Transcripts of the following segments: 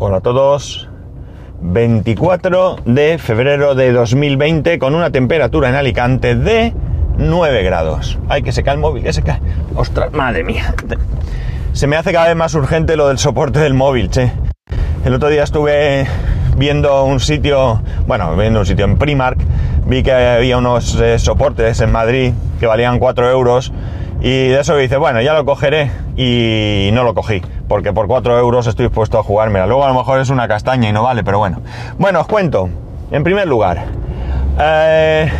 Hola a todos. 24 de febrero de 2020 con una temperatura en Alicante de 9 grados. Ay, que se cae el móvil, que se cae. Ostras, madre mía. Se me hace cada vez más urgente lo del soporte del móvil, che. El otro día estuve viendo un sitio, bueno, viendo un sitio en Primark, vi que había unos eh, soportes en Madrid que valían 4 euros y de eso dice, bueno, ya lo cogeré y no lo cogí, porque por 4 euros estoy dispuesto a jugármela. Luego a lo mejor es una castaña y no vale, pero bueno. Bueno, os cuento. En primer lugar, eh,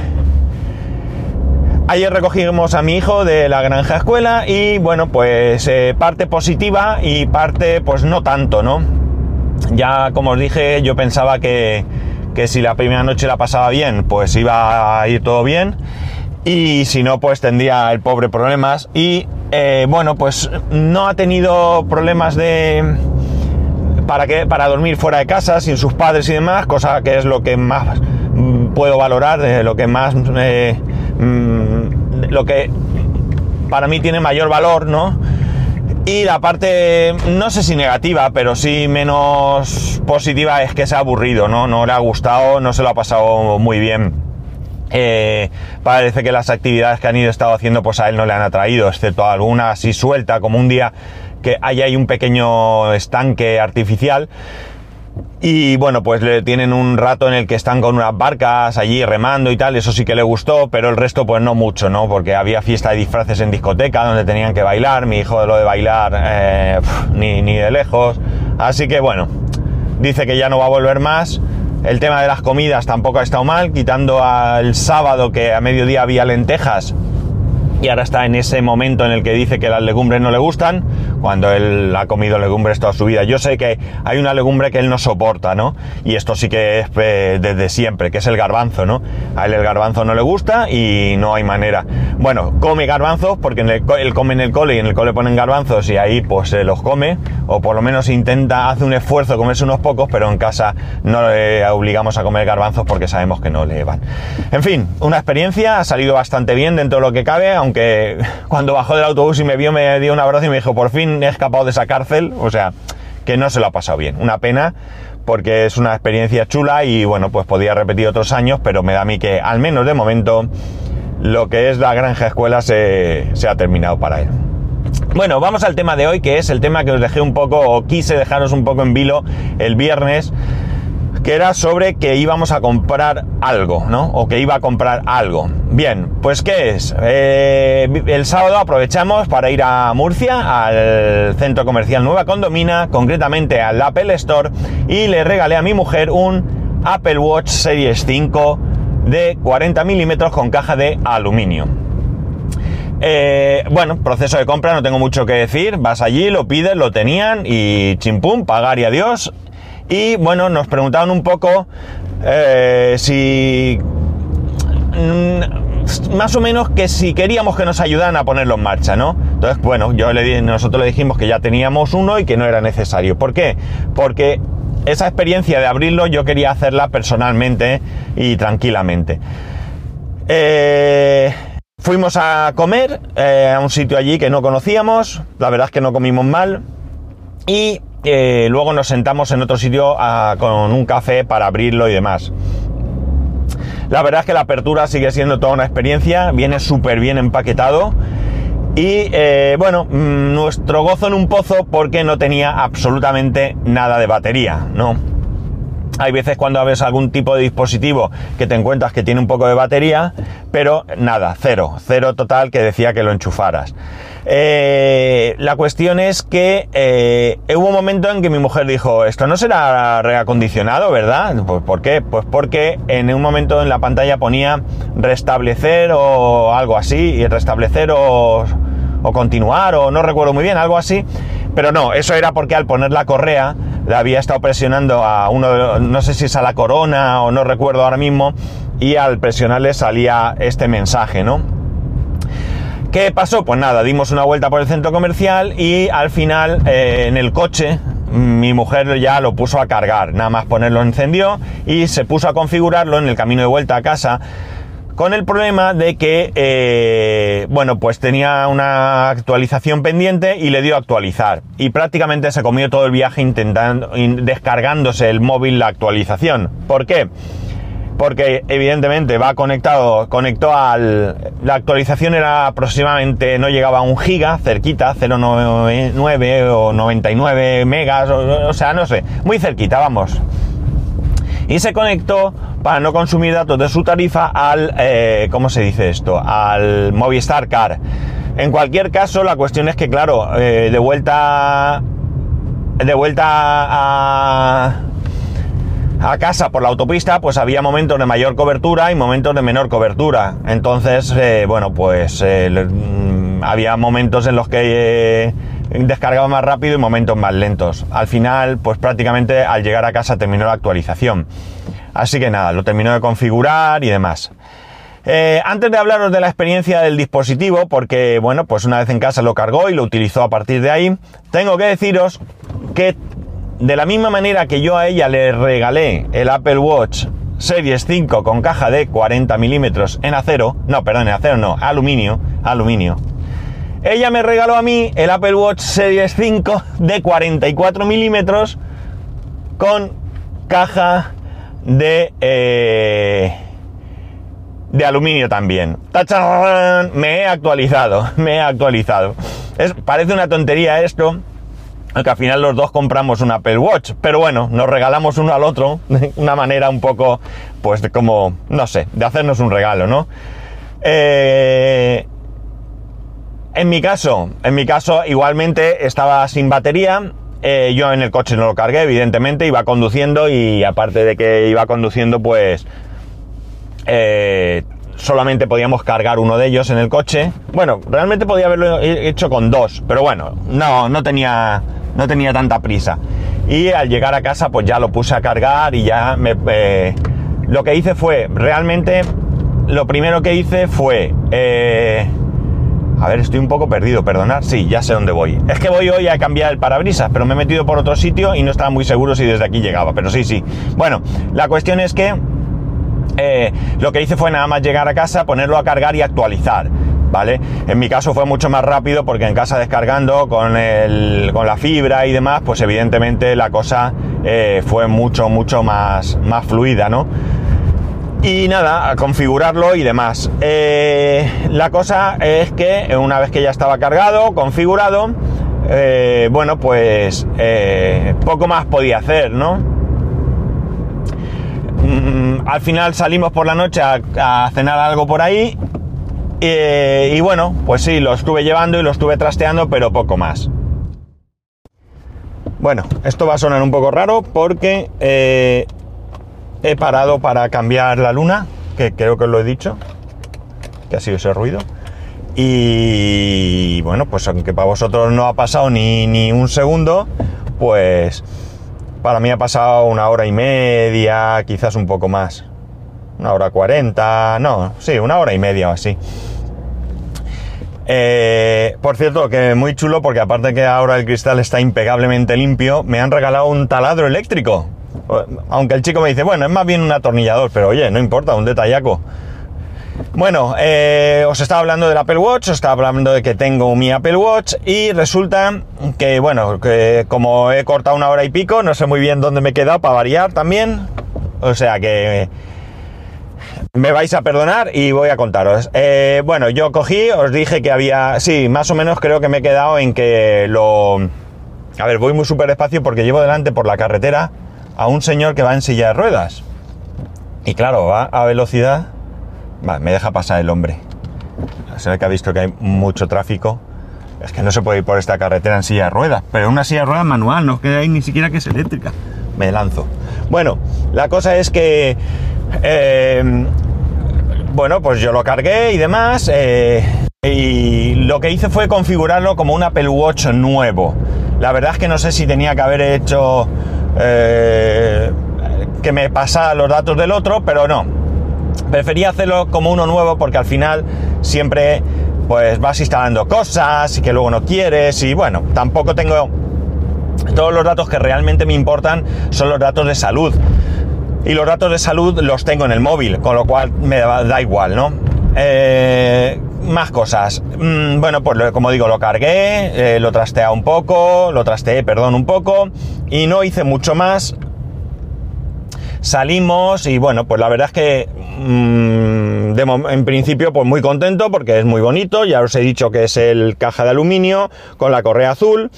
ayer recogimos a mi hijo de la granja escuela y bueno, pues eh, parte positiva y parte pues no tanto, ¿no? Ya como os dije, yo pensaba que, que si la primera noche la pasaba bien, pues iba a ir todo bien y si no, pues tendría el pobre problemas. Y eh, bueno, pues no ha tenido problemas de... Para, que, para dormir fuera de casa, sin sus padres y demás, cosa que es lo que más puedo valorar, eh, lo que más... Eh, mm, lo que para mí tiene mayor valor, ¿no? Y la parte, no sé si negativa, pero sí menos positiva es que se ha aburrido, ¿no? No le ha gustado, no se lo ha pasado muy bien. Eh, parece que las actividades que han ido estado haciendo pues a él no le han atraído, excepto alguna así suelta, como un día que hay un pequeño estanque artificial. Y bueno, pues le tienen un rato en el que están con unas barcas allí remando y tal, eso sí que le gustó, pero el resto pues no mucho, ¿no? Porque había fiesta de disfraces en discoteca donde tenían que bailar, mi hijo de lo de bailar eh, ni, ni de lejos. Así que bueno, dice que ya no va a volver más el tema de las comidas tampoco ha estado mal, quitando al sábado que a mediodía había lentejas y ahora está en ese momento en el que dice que las legumbres no le gustan, cuando él ha comido legumbres toda su vida. Yo sé que hay una legumbre que él no soporta, ¿no? Y esto sí que es eh, desde siempre, que es el garbanzo, ¿no? A él el garbanzo no le gusta y no hay manera. Bueno, come garbanzos porque él come en el cole y en el cole ponen garbanzos y ahí pues se los come, o por lo menos intenta, hace un esfuerzo comerse unos pocos, pero en casa no le obligamos a comer garbanzos porque sabemos que no le van. En fin, una experiencia, ha salido bastante bien dentro de lo que cabe, aunque cuando bajó del autobús y me vio me dio un abrazo y me dijo, por fin he escapado de esa cárcel, o sea, que no se lo ha pasado bien. Una pena porque es una experiencia chula y bueno, pues podía repetir otros años, pero me da a mí que al menos de momento lo que es la granja escuela se, se ha terminado para él. Bueno, vamos al tema de hoy, que es el tema que os dejé un poco, o quise dejaros un poco en vilo el viernes, que era sobre que íbamos a comprar algo, ¿no? O que iba a comprar algo. Bien, pues ¿qué es? Eh, el sábado aprovechamos para ir a Murcia, al centro comercial Nueva Condomina, concretamente al Apple Store, y le regalé a mi mujer un Apple Watch Series 5 de 40 milímetros con caja de aluminio. Eh, bueno, proceso de compra, no tengo mucho que decir. Vas allí, lo pides, lo tenían y chimpum, pagar y adiós. Y bueno, nos preguntaban un poco eh, si... Mm, más o menos que si queríamos que nos ayudaran a ponerlo en marcha, ¿no? Entonces, bueno, yo le, nosotros le dijimos que ya teníamos uno y que no era necesario. ¿Por qué? Porque esa experiencia de abrirlo yo quería hacerla personalmente y tranquilamente. Eh, fuimos a comer eh, a un sitio allí que no conocíamos, la verdad es que no comimos mal y eh, luego nos sentamos en otro sitio con un café para abrirlo y demás. La verdad es que la apertura sigue siendo toda una experiencia, viene súper bien empaquetado. Y eh, bueno, mm, nuestro gozo en un pozo porque no tenía absolutamente nada de batería, ¿no? Hay veces cuando ves algún tipo de dispositivo que te encuentras que tiene un poco de batería, pero nada, cero, cero total que decía que lo enchufaras. Eh, la cuestión es que eh, hubo un momento en que mi mujer dijo, esto no será reacondicionado, ¿verdad? Pues ¿por qué? Pues porque en un momento en la pantalla ponía restablecer o algo así, y restablecer o, o continuar, o no recuerdo muy bien, algo así. Pero no, eso era porque al poner la correa había estado presionando a uno, no sé si es a la corona o no recuerdo ahora mismo, y al presionarle salía este mensaje, ¿no? ¿Qué pasó? Pues nada, dimos una vuelta por el centro comercial y al final eh, en el coche mi mujer ya lo puso a cargar, nada más ponerlo encendió y se puso a configurarlo en el camino de vuelta a casa con el problema de que, eh, bueno, pues tenía una actualización pendiente y le dio a actualizar. Y prácticamente se comió todo el viaje intentando, descargándose el móvil la actualización. ¿Por qué? Porque evidentemente va conectado, conectó al... La actualización era aproximadamente, no llegaba a un giga, cerquita, 0,9 o 99 megas, o, o sea, no sé, muy cerquita, vamos. Y se conectó para no consumir datos de su tarifa al, eh, ¿cómo se dice esto? Al Movistar Car. En cualquier caso, la cuestión es que, claro, eh, de vuelta, de vuelta a, a casa por la autopista, pues había momentos de mayor cobertura y momentos de menor cobertura. Entonces, eh, bueno, pues mm, había momentos en los que descargaba más rápido y momentos más lentos. Al final, pues prácticamente al llegar a casa terminó la actualización. Así que nada, lo terminó de configurar y demás. Eh, antes de hablaros de la experiencia del dispositivo, porque bueno, pues una vez en casa lo cargó y lo utilizó a partir de ahí, tengo que deciros que de la misma manera que yo a ella le regalé el Apple Watch Series 5 con caja de 40 milímetros en acero, no, perdón, en acero no, aluminio, aluminio. Ella me regaló a mí el Apple Watch Series 5 de 44 milímetros con caja de, eh, de aluminio también. ¡Tachán! Me he actualizado, me he actualizado. Parece una tontería esto, que al final los dos compramos un Apple Watch, pero bueno, nos regalamos uno al otro, de una manera un poco, pues como, no sé, de hacernos un regalo, ¿no? Eh, en mi caso, en mi caso igualmente estaba sin batería, eh, yo en el coche no lo cargué, evidentemente, iba conduciendo y aparte de que iba conduciendo, pues eh, solamente podíamos cargar uno de ellos en el coche. Bueno, realmente podía haberlo hecho con dos, pero bueno, no, no tenía, no tenía tanta prisa. Y al llegar a casa, pues ya lo puse a cargar y ya me, eh, lo que hice fue, realmente, lo primero que hice fue a ver, estoy un poco perdido, perdonad. Sí, ya sé dónde voy. Es que voy hoy a cambiar el parabrisas, pero me he metido por otro sitio y no estaba muy seguro si desde aquí llegaba. Pero sí, sí. Bueno, la cuestión es que eh, lo que hice fue nada más llegar a casa, ponerlo a cargar y actualizar. ¿Vale? En mi caso fue mucho más rápido porque en casa descargando con, con la fibra y demás, pues evidentemente la cosa eh, fue mucho, mucho más, más fluida, ¿no? Y nada, a configurarlo y demás. Eh, la cosa es que una vez que ya estaba cargado, configurado, eh, bueno, pues eh, poco más podía hacer, ¿no? Mm, al final salimos por la noche a, cenar algo por ahí y bueno, pues sí, lo estuve llevando y lo estuve trasteando, pero poco más. Bueno, esto va a sonar un poco raro porque he parado para cambiar la luna, que creo que os lo he dicho, que ha sido ese ruido. Y bueno, pues aunque para vosotros no ha pasado ni, un segundo, pues para mí ha pasado una hora y media, quizás un poco más. Una hora cuarenta, no, sí, una hora y media o así. Eh, por cierto, que muy chulo porque aparte que ahora el cristal está impecablemente limpio, me han regalado un taladro eléctrico. Aunque el chico me dice, bueno, es más bien un atornillador, pero oye, no importa, un detallaco. Bueno, eh, os estaba hablando del Apple Watch, os estaba hablando de que tengo mi Apple Watch y resulta que, bueno, que como he cortado una hora y pico, no sé muy bien dónde me he para variar también. O sea que me vais a perdonar y voy a contaros. Eh, bueno, yo cogí, os dije que había, sí, más o menos creo que me he quedado en que lo... A ver, voy muy súper despacio porque llevo delante por la carretera a un señor que va en silla de ruedas. Y claro, va a velocidad. Me deja pasar el hombre. Se ve que ha visto que hay mucho tráfico. Es que no se puede ir por esta carretera en silla de ruedas. Pero una silla de ruedas manual, no queda ahí ni siquiera que es eléctrica. Me lanzo. Bueno, la cosa es que. Eh, bueno, pues yo lo cargué y demás. Eh, y lo que hice fue configurarlo como un Apple Watch nuevo. La verdad es que no sé si tenía que haber hecho eh, que me pasa los datos del otro, pero no. Prefería hacerlo como uno nuevo porque al final siempre pues vas instalando cosas y que luego no quieres y bueno, tampoco tengo todos los datos que realmente me importan son los datos de salud. Y los datos de salud los tengo en el móvil, con lo cual me da, igual, ¿no? Eh, más cosas. Mm, bueno, pues como digo, lo cargué, eh, lo trasteé un poco, lo trasteé, perdón, un poco, y no hice mucho más. Salimos y bueno, pues la verdad es que mm, en principio pues muy contento porque es muy bonito, ya os he dicho que es el caja de aluminio con la correa azul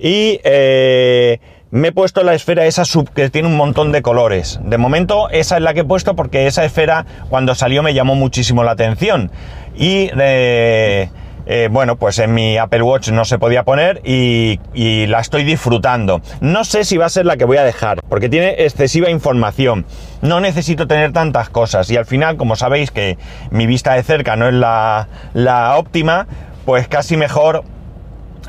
y eh, me he puesto la esfera esa sub que tiene un montón de colores. De momento esa es la que he puesto porque esa esfera cuando salió me llamó muchísimo la atención. Y eh, eh, bueno, pues en mi Apple Watch no se podía poner y, y, la estoy disfrutando. No sé si va a ser la que voy a dejar, porque tiene excesiva información. No necesito tener tantas cosas y al final, como sabéis que mi vista de cerca no es la, la óptima, pues casi mejor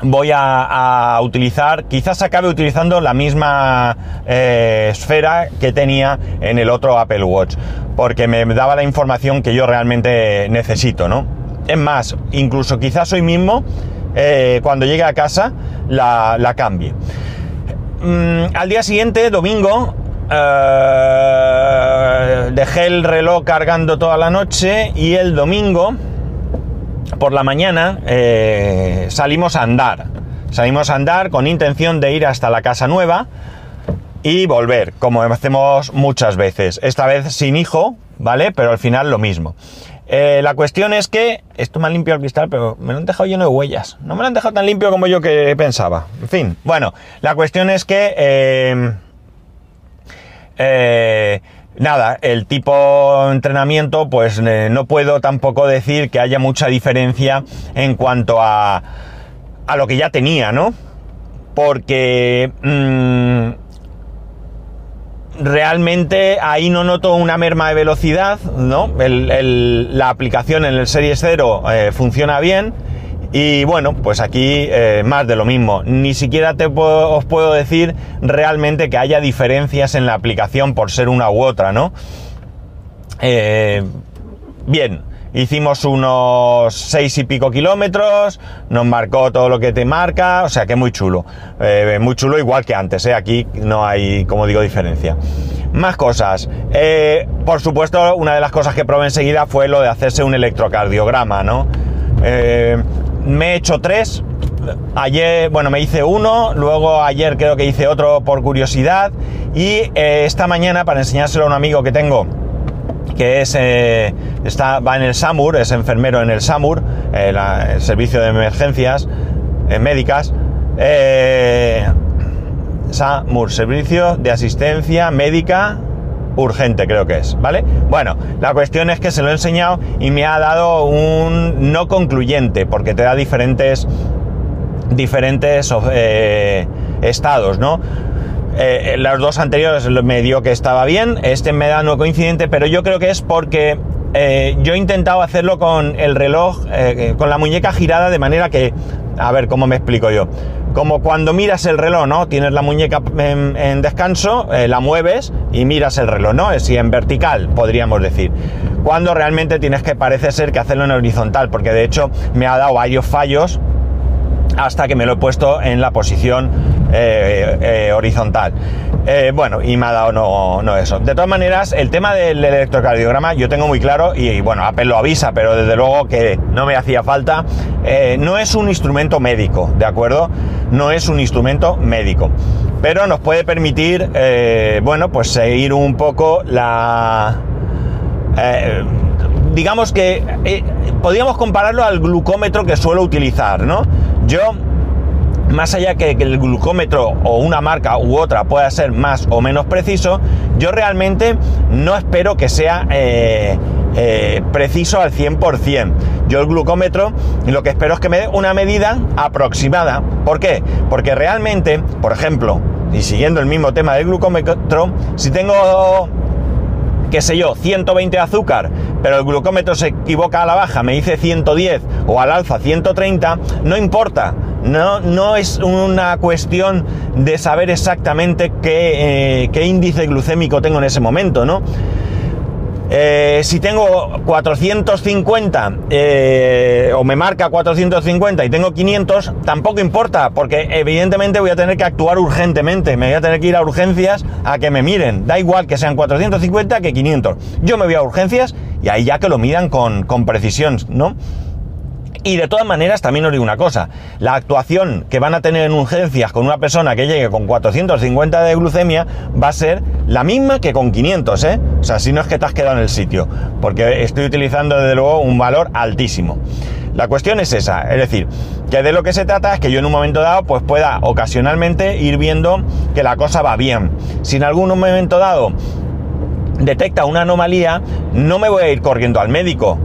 voy a, utilizar, quizás acabe utilizando la misma eh, esfera que tenía en el otro Apple Watch, porque me daba la información que yo realmente necesito, ¿no? Es más, incluso quizás hoy mismo, eh, cuando llegue a casa, la, cambie. Mm, al día siguiente, domingo, eh, dejé el reloj cargando toda la noche y el domingo por la mañana eh, salimos a andar. Salimos a andar con intención de ir hasta la casa nueva y volver, como hacemos muchas veces. Esta vez sin hijo, ¿vale? Pero al final lo mismo. Eh, la cuestión es que, esto me ha limpiado el cristal, pero me lo han dejado lleno de huellas. No me lo han dejado tan limpio como yo que pensaba. En fin, bueno, la cuestión es que... eh, nada, el tipo de entrenamiento, pues eh, no puedo tampoco decir que haya mucha diferencia en cuanto a, a lo que ya tenía, ¿no? Porque mm, realmente ahí no noto una merma de velocidad, ¿no? la aplicación en el Series 0 eh, funciona bien y bueno, pues aquí eh, más de lo mismo. Ni siquiera te os puedo decir realmente que haya diferencias en la aplicación por ser una u otra, ¿no? Eh, bien, hicimos unos seis y pico kilómetros, nos marcó todo lo que te marca, o sea que muy chulo. Eh, muy chulo igual que antes, aquí no hay, como digo, diferencia. Más cosas. por supuesto, una de las cosas que probé enseguida fue lo de hacerse un electrocardiograma, ¿no? Me he hecho tres. Ayer, bueno, me hice uno, luego ayer creo que hice otro por curiosidad y eh, esta mañana para enseñárselo a un amigo que tengo que es eh, está va en el SAMUR, es enfermero en el SAMUR, eh, el servicio de emergencias médicas. SAMUR, servicio de asistencia médica urgente creo que es, ¿vale? Bueno, la cuestión es que se lo he enseñado y me ha dado un no concluyente, porque te da diferentes, diferentes eh, estados, ¿no? Eh, los dos anteriores me dio que estaba bien, este me da no coincidente, pero yo creo que es porque eh, yo he intentado hacerlo con el reloj, con la muñeca girada, de manera que, a ver cómo me explico yo como cuando miras el reloj, ¿no? Tienes la muñeca en, descanso, eh, la mueves y miras el reloj, ¿no? Es en vertical, podríamos decir. Cuando realmente tienes que, parece ser que hacerlo en horizontal, porque de hecho me ha dado varios fallos hasta que me lo he puesto en la posición eh, eh, horizontal. Eh, bueno, y me ha dado no, no, eso. De todas maneras, el tema del electrocardiograma yo tengo muy claro, y, bueno, Apple lo avisa, pero desde luego que no me hacía falta. no es un instrumento médico, ¿de acuerdo? No es un instrumento médico. Pero nos puede permitir, bueno, pues seguir un poco la... digamos que podríamos compararlo al glucómetro que suelo utilizar, ¿no? Yo más allá que, el glucómetro o una marca u otra pueda ser más o menos preciso, yo realmente no espero que sea eh, eh, preciso al 100%. Yo el glucómetro lo que espero es que me dé una medida aproximada. ¿Por qué? Porque realmente, por ejemplo, y siguiendo el mismo tema del glucómetro, si tengo qué sé yo, 120 de azúcar, pero el glucómetro se equivoca a la baja, me dice 110 o al alza 130, no importa. No, no es una cuestión de saber exactamente qué, eh, índice glucémico tengo en ese momento, ¿no? Eh, si tengo 450 eh, o me marca 450 y tengo 500, tampoco importa, porque evidentemente voy a tener que actuar urgentemente, me voy a tener que ir a urgencias a que me miren, da igual que sean 450 que 500. Yo me voy a urgencias y ahí ya que lo midan con, con precisión, ¿no? Y de todas maneras, también os digo una cosa, la actuación que van a tener en urgencias con una persona que llegue con 450 de glucemia va a ser la misma que con 500, ¿eh? O sea, si no es que te has quedado en el sitio, porque estoy utilizando desde luego un valor altísimo. La cuestión es esa, es decir, que de lo que se trata es que yo en un momento dado pues pueda ocasionalmente ir viendo que la cosa va bien. Si en algún momento dado detecta una anomalía, no me voy a ir corriendo al médico,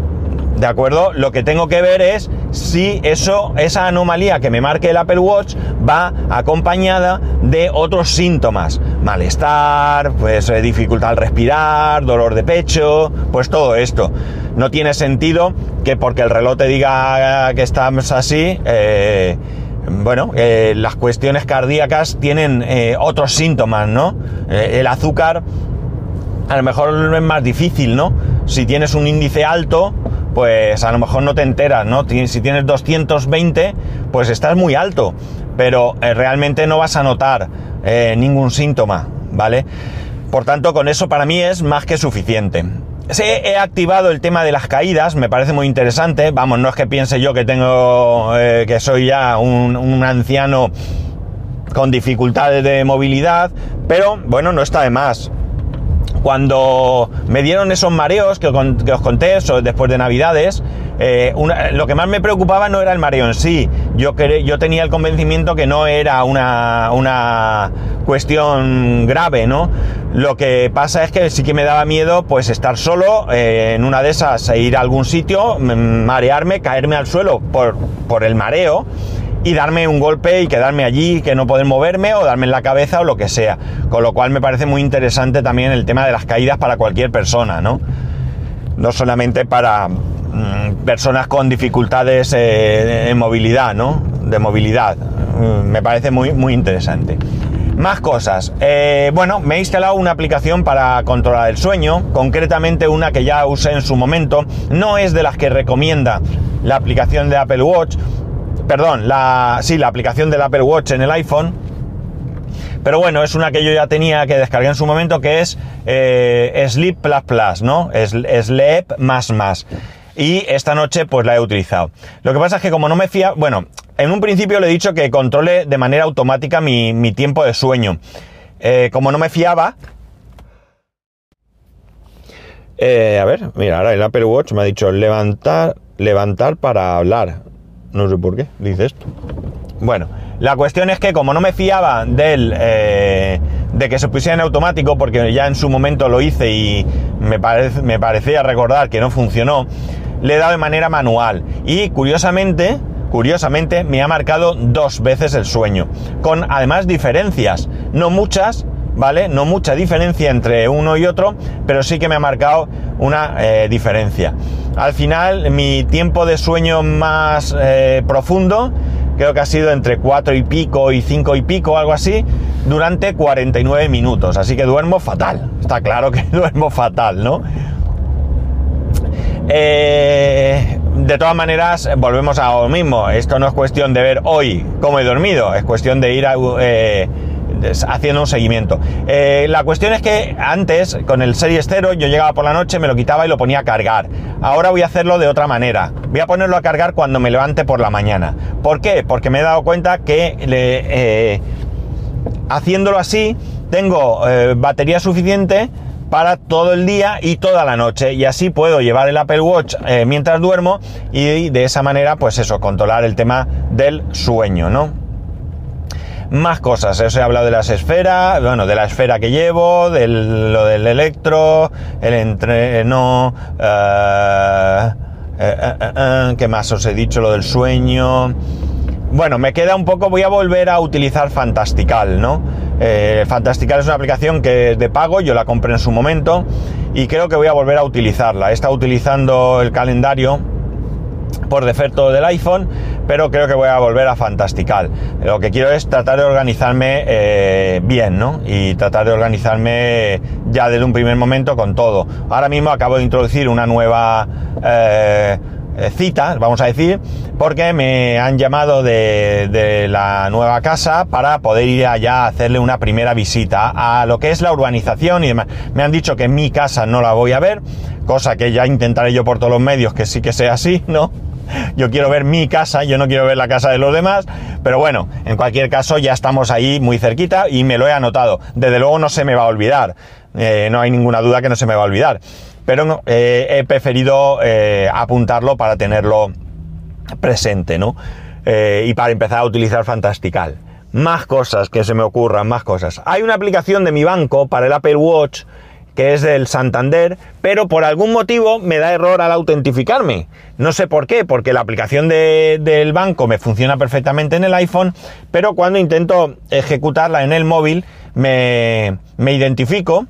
¿De acuerdo? Lo que tengo que ver es si eso, esa anomalía que me marque el Apple Watch va acompañada de otros síntomas. Malestar, pues eh, dificultad al respirar, dolor de pecho, pues todo esto. No tiene sentido que porque el reloj te diga que estamos así, eh, bueno, eh, las cuestiones cardíacas tienen otros síntomas, ¿no? el azúcar a lo mejor es más difícil, ¿no? Si tienes un índice alto, pues a lo mejor no te enteras, ¿no? Si tienes 220, pues estás muy alto, pero eh, realmente no vas a notar eh, ningún síntoma, ¿vale? Por tanto, con eso para mí es más que suficiente. He activado el tema de las caídas, me parece muy interesante. Vamos, no es que piense yo que tengo, eh, que soy ya un anciano con dificultades de movilidad, pero bueno, no está de más cuando me dieron esos mareos que, os conté eso, después de Navidades, eh, lo que más me preocupaba no era el mareo en sí. Yo, yo tenía el convencimiento que no era una, una, cuestión grave, ¿no? Lo que pasa es que sí que me daba miedo pues estar solo eh, en una de esas, e ir a algún sitio, marearme, caerme al suelo por, por el mareo y darme un golpe y quedarme allí, que no poder moverme o darme en la cabeza o lo que sea. Con lo cual me parece muy interesante también el tema de las caídas para cualquier persona, ¿no? No solamente para mm, personas con dificultades eh, en movilidad, ¿no? De movilidad. Mm, me parece muy, muy interesante. Más cosas. Eh, bueno, me he instalado una aplicación para controlar el sueño, concretamente una que ya usé en su momento. No es de las que recomienda la aplicación de Apple Watch, perdón, la, sí, la aplicación del Apple Watch en el iPhone. Pero bueno, es una que yo ya tenía que descargué en su momento que es eh, Sleep Plus Plus, ¿no? Es, Sleep más más. Y esta noche pues la he utilizado. Lo que pasa es que como no me fía, bueno, en un principio le he dicho que controle de manera automática mi, tiempo de sueño. Eh, como no me fiaba, eh, a ver, mira, ahora el Apple Watch me ha dicho levantar, levantar para hablar. No sé por qué dice esto. Bueno, la cuestión es que como no me fiaba del, eh, de que se pusiera en automático, porque ya en su momento lo hice y me, me parecía recordar que no funcionó, le he dado de manera manual. Y curiosamente, curiosamente, me ha marcado dos veces el sueño. Con además diferencias, no muchas, ¿vale? No mucha diferencia entre uno y otro, pero sí que me ha marcado una eh, diferencia. Al final, mi tiempo de sueño más eh, profundo, creo que ha sido entre 4 y pico y 5 y pico, algo así, durante 49 minutos. Así que duermo fatal. Está claro que duermo fatal, ¿no? Eh, de todas maneras, volvemos a lo mismo. Esto no es cuestión de ver hoy cómo he dormido, es cuestión de ir a, haciendo un seguimiento. Eh, la cuestión es que antes, con el Series 0, yo llegaba por la noche, me lo quitaba y lo ponía a cargar. Ahora voy a hacerlo de otra manera. Voy a ponerlo a cargar cuando me levante por la mañana. ¿Por qué? Porque me he dado cuenta que eh, haciéndolo así, tengo eh, batería suficiente para todo el día y toda la noche y así puedo llevar el Apple Watch mientras duermo y de esa manera pues eso controlar el tema del sueño no más cosas. Os he hablado de las esferas, bueno, de la esfera que llevo, de lo del electro, el entreno, eh, eh, eh, ¿qué más os he dicho? Lo del sueño. Bueno, me queda un poco, voy a volver a utilizar Fantastical, ¿no? Fantastical es una aplicación que es de pago, yo la compré en su momento y creo que voy a volver a utilizarla. He estado utilizando el calendario por defecto del iPhone, pero creo que voy a volver a Fantastical. Lo que quiero es tratar de organizarme eh, bien, ¿no? Y tratar de organizarme ya desde un primer momento con todo. Ahora mismo acabo de introducir una nueva eh, cita, vamos a decir, porque me han llamado de, de, la nueva casa para poder ir allá a hacerle una primera visita a lo que es la urbanización y demás. Me han dicho que mi casa no la voy a ver, cosa que ya intentaré yo por todos los medios que sí que sea así, ¿no? Yo quiero ver mi casa, yo no quiero ver la casa de los demás, pero bueno, en cualquier caso ya estamos ahí muy cerquita y me lo he anotado. Desde luego no se me va a olvidar, eh, no hay ninguna duda que no se me va a olvidar, pero eh, he preferido eh, apuntarlo para tenerlo presente, ¿no? Eh, y para empezar a utilizar Fantastical. Más cosas que se me ocurran, más cosas. Hay una aplicación de mi banco para el Apple Watch que es del Santander, pero por algún motivo me da error al autentificarme. No sé por qué, porque la aplicación de, del banco me funciona perfectamente en el iPhone, pero cuando intento ejecutarla en el móvil me, me identifico.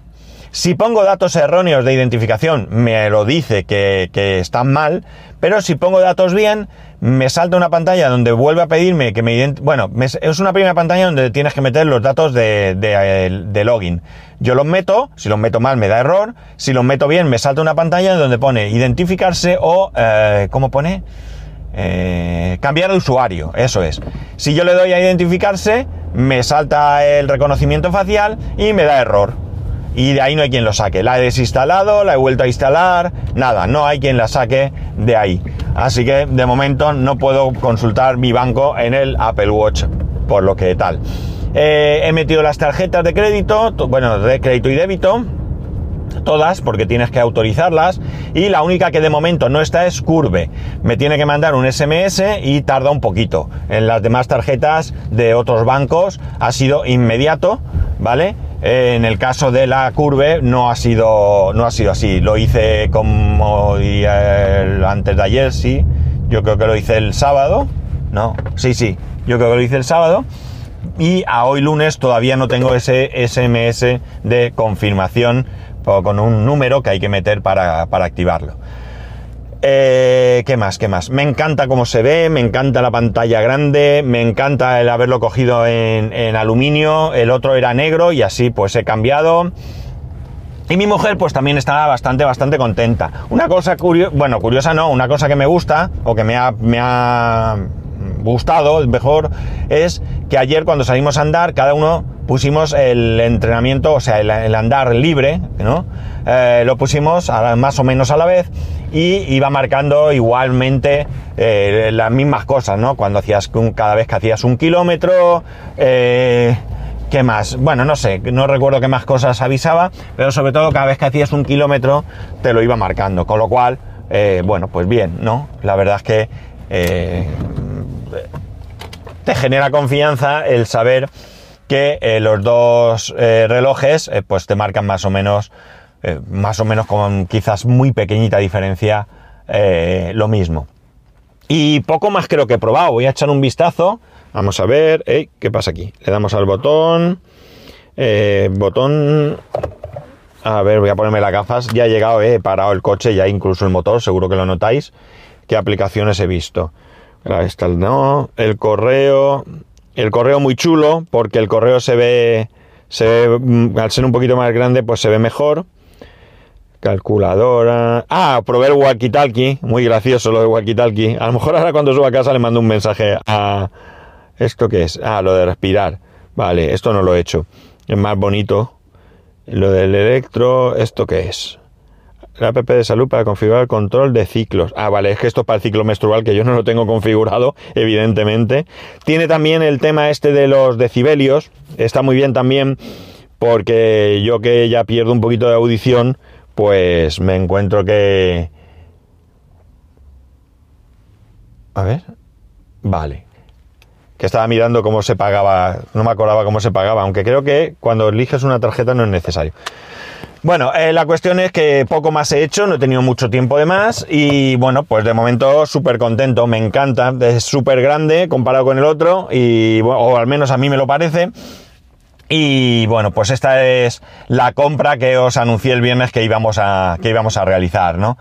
Si pongo datos erróneos de identificación, me lo dice que, están mal, pero si pongo datos bien, me salta una pantalla donde vuelve a pedirme que me. Bueno, es una primera pantalla donde tienes que meter los datos de, de, login. Yo los meto, si los meto mal me da error, si los meto bien me salta una pantalla donde pone identificarse o, eh, ¿cómo pone? Eh, cambiar de usuario, eso es. Si yo le doy a identificarse, me salta el reconocimiento facial y me da error. Y de ahí no hay quien lo saque. La he desinstalado, la he vuelto a instalar, nada, no hay quien la saque de ahí. Así que de momento no puedo consultar mi banco en el Apple Watch, por lo que tal. Eh, he metido las tarjetas de crédito, bueno, de crédito y débito, todas porque tienes que autorizarlas y la única que de momento no está es Curve. Me tiene que mandar un SMS y tarda un poquito. En las demás tarjetas de otros bancos ha sido inmediato, ¿vale? En el caso de la Curve no ha sido, no ha sido así. Lo hice como el, antes de ayer, sí. Yo creo que lo hice el sábado. No, sí, sí. Yo creo que lo hice el sábado. Y a hoy lunes todavía no tengo ese SMS de confirmación con un número que hay que meter para, para activarlo. Eh, ¿Qué más? ¿Qué más? Me encanta cómo se ve, me encanta la pantalla grande, me encanta el haberlo cogido en, aluminio, el otro era negro y así pues he cambiado. Y mi mujer pues también estaba bastante, bastante contenta. Una cosa curiosa, bueno, curiosa no, una cosa que me gusta o que me ha, me ha gustado, mejor, es que ayer cuando salimos a andar, cada uno pusimos el entrenamiento, o sea, el, el andar libre, ¿no? Eh, lo pusimos más o menos a la vez y iba marcando igualmente eh, las mismas cosas, ¿no? Cuando hacías cada vez que hacías un kilómetro, eh, ¿qué más? Bueno, no sé, no recuerdo qué más cosas avisaba, pero sobre todo cada vez que hacías un kilómetro te lo iba marcando, con lo cual, bueno, pues bien, ¿no? La verdad es que te genera confianza el saber que eh, los dos eh, relojes eh, pues te marcan más o menos más o menos con quizás muy pequeñita diferencia lo mismo. Y poco más creo que he probado. Voy a echar un vistazo. Vamos a ver. Qué pasa aquí le damos al botón. Botón. A ver voy a ponerme las gafas. Ya he llegado he parado el coche ya incluso el motor seguro que lo notáis. Qué aplicaciones he visto No, el correo, el correo muy chulo, porque el correo se ve, se ve, mm, al ser un poquito más grande, pues se ve mejor. Calculadora. Ah, probé el walkie-talkie. Muy gracioso lo de walkie-talkie. A lo mejor ahora cuando suba a casa le mando un mensaje a... ¿Esto qué es? Ah, lo de respirar. Vale, esto no lo he hecho. Es más bonito. Lo del electro, ¿esto qué es? La app de salud para configurar el control de ciclos. Ah, vale, es que esto es para el ciclo menstrual, que yo no lo tengo configurado, evidentemente. Tiene también el tema este de los decibelios. Está muy bien también porque yo que ya pierdo un poquito de audición, pues me encuentro que... A ver. Vale. Que estaba mirando cómo se pagaba, no me acordaba cómo se pagaba, aunque creo que cuando eliges una tarjeta no es necesario. Bueno, eh, la cuestión es que poco más he hecho, no he tenido mucho tiempo de más y bueno, pues de momento súper contento, me encanta, es súper grande comparado con el otro y o al menos a mí me lo parece. Y bueno, pues esta es la compra que os anuncié el viernes que íbamos a, que íbamos a realizar, ¿no?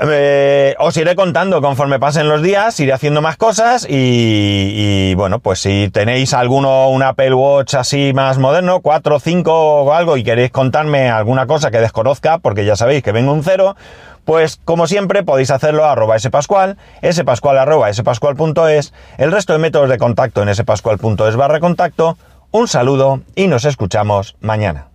Eh, os iré contando conforme pasen los días, iré haciendo más cosas y, y, bueno, pues si tenéis alguno, un Apple Watch así más moderno, 4, 5 o algo y queréis contarme alguna cosa que desconozca, porque ya sabéis que vengo un cero, pues como siempre podéis hacerlo a arroba spascual, spascual arroba spascual.es, el resto de métodos de contacto en spascual.es barra contacto. Un saludo y nos escuchamos mañana.